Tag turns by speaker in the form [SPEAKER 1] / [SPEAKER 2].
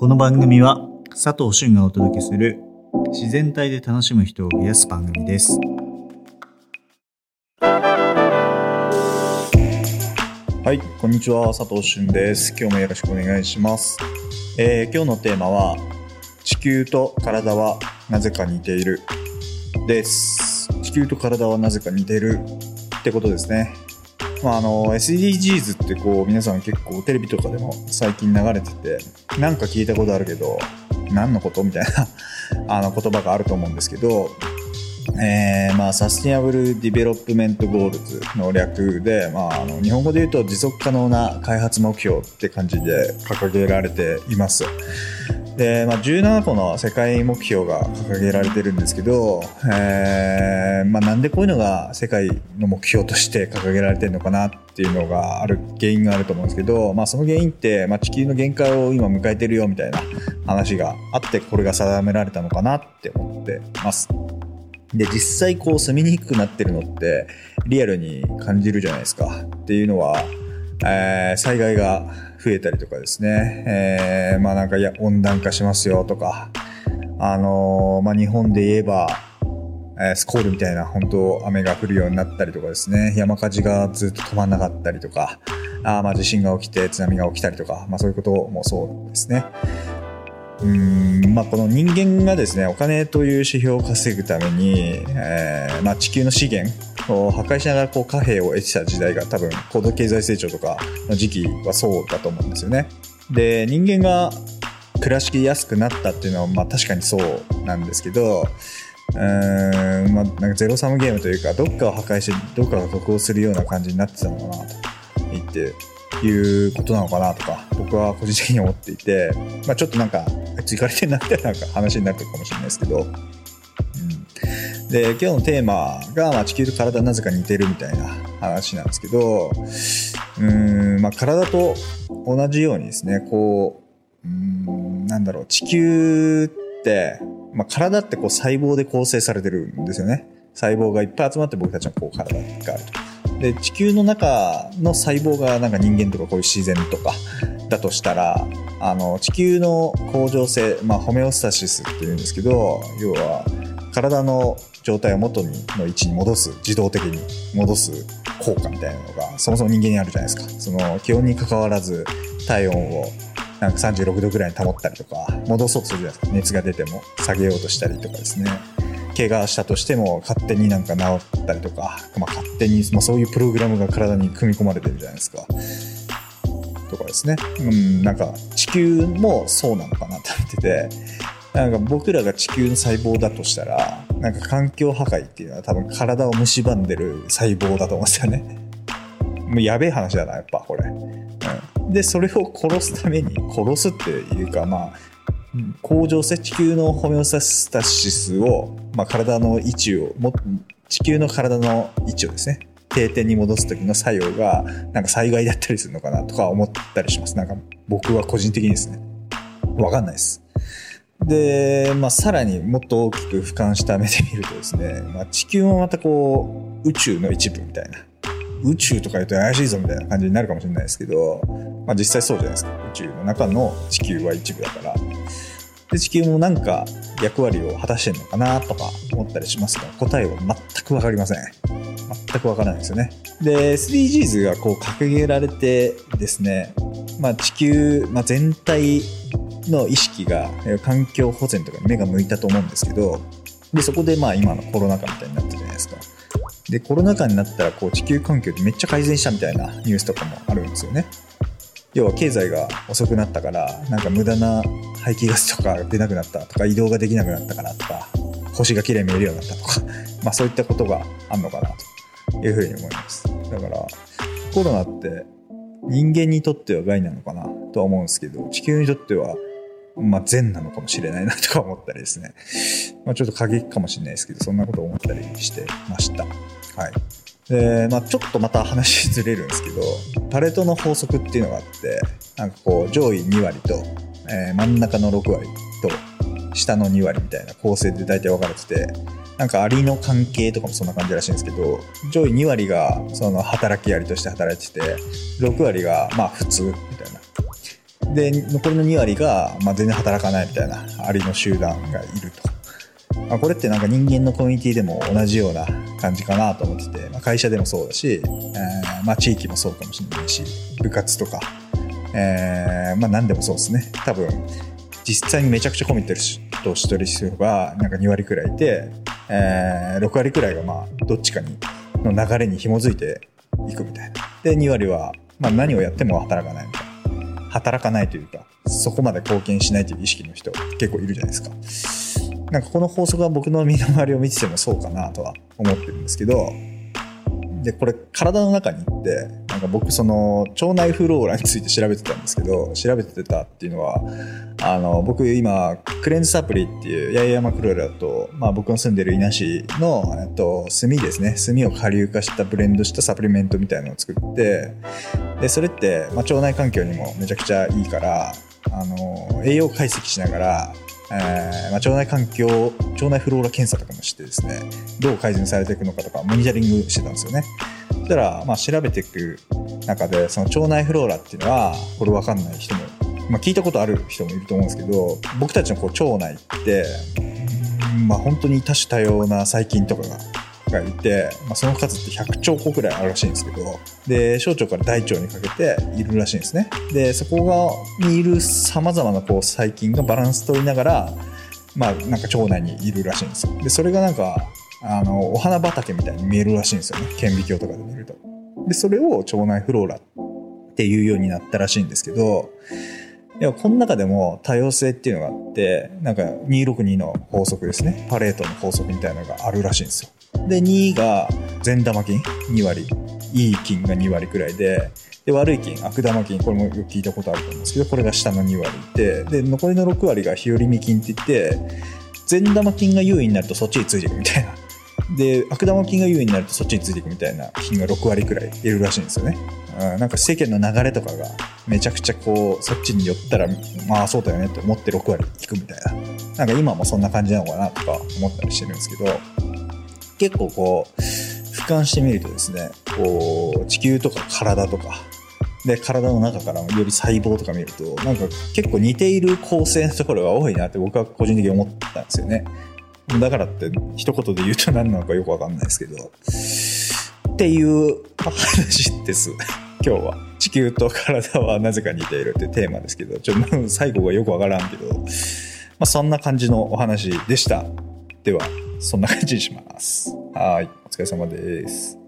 [SPEAKER 1] この番組は佐藤俊がお届けする自然体で楽しむ人を増やす番組です。はい、こんにちは、佐藤俊です。今日もよろしくお願いします。えー今日のテーマは地球と体はなぜか似ているです。地球と体はなぜか似ているってことですね。まあ、あの SDGs ってこう皆さん結構テレビとかでも最近流れててなんか聞いたことあるけど何のこと？みたいな あの言葉があると思うんですけど、えーまあ、 Sustainable Development Goals の略で、まあ、あの日本語で言うと持続可能な開発目標って感じで掲げられています。で、まあ、17個の世界目標が掲げられてるんですけど、えーまあ、なんでこういうのが世界の目標として掲げられてるのかなっていうのがある原因があると思うんですけど、まあ、その原因って、まあ、地球の限界を今迎えてるよみたいな話があってこれが定められたのかなって思ってます。で実際こう住みにくくなってるのってリアルに感じるじゃないですかっていうのは、えー災害が増えたりとかですね、えーまあなんかいや温暖化しますよとか。あのーまあ日本で言えば、えースコールみたいな本当雨が降るようになったりとかですね。山火事がずっと止まんなかったりとか。あまあ地震が起きて津波が起きたりとか、まあ、そういうこともそうですね。うんまあ、この人間がですねお金という指標を稼ぐために、えーまあ、地球の資源を破壊しながらこう貨幣を得てた時代が多分高度経済成長とかの時期はそうだと思うんですよね。で人間が暮らしきやすくなったっていうのは、まあ、確かにそうなんですけどうーん、まあ、なんかゼロサムゲームというかどっかを破壊してどっかが得をするような感じになってたのかなと言っていうことなのかなとか僕は個人的に思っていて、まあ、ちょっとなんかあいつ行かれてんなみたいなんか話になるかもしれないですけど、うん、で今日のテーマが、まあ、地球と体なぜか似てるみたいな話なんですけどうん、まあ、体と同じようにですねこううんなんだろう地球って、まあ、体ってこう細胞で構成されてるんですよね。細胞がいっぱい集まって僕たちのこう体があると。で地球の中の細胞がなんか人間とかこういう自然とかだとしたらあの地球の恒常性、まあ、ホメオスタシスっていうんですけど要は体の状態を元にの位置に戻す自動的に戻す効果みたいなのがそもそも人間にあるじゃないですか。その気温に関わらず体温をなんか36度ぐらいに保ったりとか戻そうとするじゃないですか。熱が出ても下げようとしたりとかですね。怪我したとしても勝手になんか治ったりとか、まあ、勝手に、まあ、そういうプログラムが体に組み込まれてるじゃないですか。とかですね。うん、なんか地球もそうなのかなって 思ってて、なんか僕らが地球の細胞だとしたら、なんか環境破壊っていうのは多分体を蝕んでる細胞だと思うんですよね。もうやべえ話だな、やっぱこれ。うん、で、それを殺すために、殺すっていうか、まあ、恒常性地球のホメオスタシスを、まあ、体の位置をも地球の体の位置をですね定点に戻す時の作用がなんか災害だったりするのかなとか思ったりします。なんか僕は個人的にですね。わかんないです。で、まあ、さらにもっと大きく俯瞰した目で見るとですね、まあ、地球もまたこう宇宙の一部みたいな。宇宙とか言うと怪しいぞみたいな感じになるかもしれないですけど、まあ、実際そうじゃないですか。宇宙の中の地球は一部だから。で地球もなんか役割を果たしてるのかなとか思ったりしますが答えは全く分かりません。全く分からないですよね。で SDGs がこう掲げられてですね、まあ、地球、まあ、全体の意識が環境保全とかに目が向いたと思うんですけどでそこでまあ今のコロナ禍みたいになったじゃないですか。でコロナ禍になったらこう地球環境ってめっちゃ改善したみたいなニュースとかもあるんですよね。要は経済が遅くなったからなんか無駄な排気ガスとか出なくなったとか移動ができなくなったからとか星が綺麗に見えるようになったとか まあそういったことがあるのかなというふうに思います。だからコロナって人間にとっては害なのかなとは思うんですけど地球にとってはまあ善なのかもしれないなとか思ったりですね、まあ、ちょっと過激かもしれないですけどそんなことを思ったりしてました。はい。でまあ、ちょっとまた話ずれるんですけどパレートの法則っていうのがあってなんかこう上位2割と、えー真ん中の6割と下の2割みたいな構成で大体分かれててなんかアリの関係とかもそんな感じらしいんですけど上位2割がその働きアリとして働いてて6割がまあ普通みたいな。で残りの2割が、まあ、全然働かないみたいなアリの集団がいると、まあ、これってなんか人間のコミュニティでも同じような感じかなと思ってて、まあ、会社でもそうだし、えーまあ、地域もそうかもしれないし部活とか、えーまあ、何でもそうですね。多分実際にめちゃくちゃコミットる人1人人がなんか2割くらいいて、えー、6割くらいがまあどっちかにの流れに紐づいていくみたいな。で2割はまあ何をやっても働かないみたいな。働かないというかそこまで貢献しないという意識の人結構いるじゃないですか。なんかこの法則は僕の身の回りを見ててもそうかなとは思ってるんですけどでこれ体の中に行ってなんか僕その腸内フローラについて調べてたんですけど調べてたっていうのはあの僕今クレンズサプリっていう八重山クローラと、まあ、僕の住んでる伊那市の、えっと、炭ですね。炭を顆粒化したブレンドしたサプリメントみたいなのを作ってでそれって、まあ、腸内環境にもめちゃくちゃいいからあの栄養解析しながらえーまあ、腸内環境腸内フローラ検査とかもしてですねどう改善されていくのかとかモニタリングしてたんですよね。そしたら、まあ、調べていく中でその腸内フローラっていうのはこれ分かんない人も、まあ、聞いたことある人もいると思うんですけど僕たちのこう腸内って、まあ、本当に多種多様な細菌とかががいて、まあ、その数って100兆個くらいあるらしいんですけどで小腸から大腸にかけているらしいんですね。でそこがにいるさまざまなこう細菌がバランス取りながらまあなんか腸内にいるらしいんですよ。でそれがなんかあのお花畑みたいに見えるらしいんですよね。顕微鏡とかで見ると。でそれを腸内フローラっていうようになったらしいんですけどでもこの中でも多様性っていうのがあってなんか262の法則ですね。パレートの法則みたいなのがあるらしいんですよ。で、2が善玉菌2割。いい菌が2割くらいで、で、悪い菌、悪玉菌、これもよく聞いたことあると思うんですけど、これが下の2割いて、で、残りの6割が日和見菌って言って、善玉菌が優位になるとそっちについていくみたいな。で、悪玉菌が優位になるとそっちについていくみたいな菌が6割くらいいるらしいんですよね。うん、なんか世間の流れとかがめちゃくちゃこう、そっちに寄ったら、まあそうだよねって思って6割いくみたいな。なんか今もそんな感じなのかなとか思ったりしてるんですけど、結構こう俯瞰してみるとですねこう地球とか体とかで体の中からより細胞とか見るとなんか結構似ている構成のところが多いなって僕は個人的に思ったんですよね。だからって一言で言うと何なのかよくわかんないですけど。っていう話です。今日は。地球と体はなぜか似ているってテーマですけど。ちょっと最後がよくわからんけど、まあ、そんな感じのお話でした。では。そんな感じにします。はい。お疲れ様です。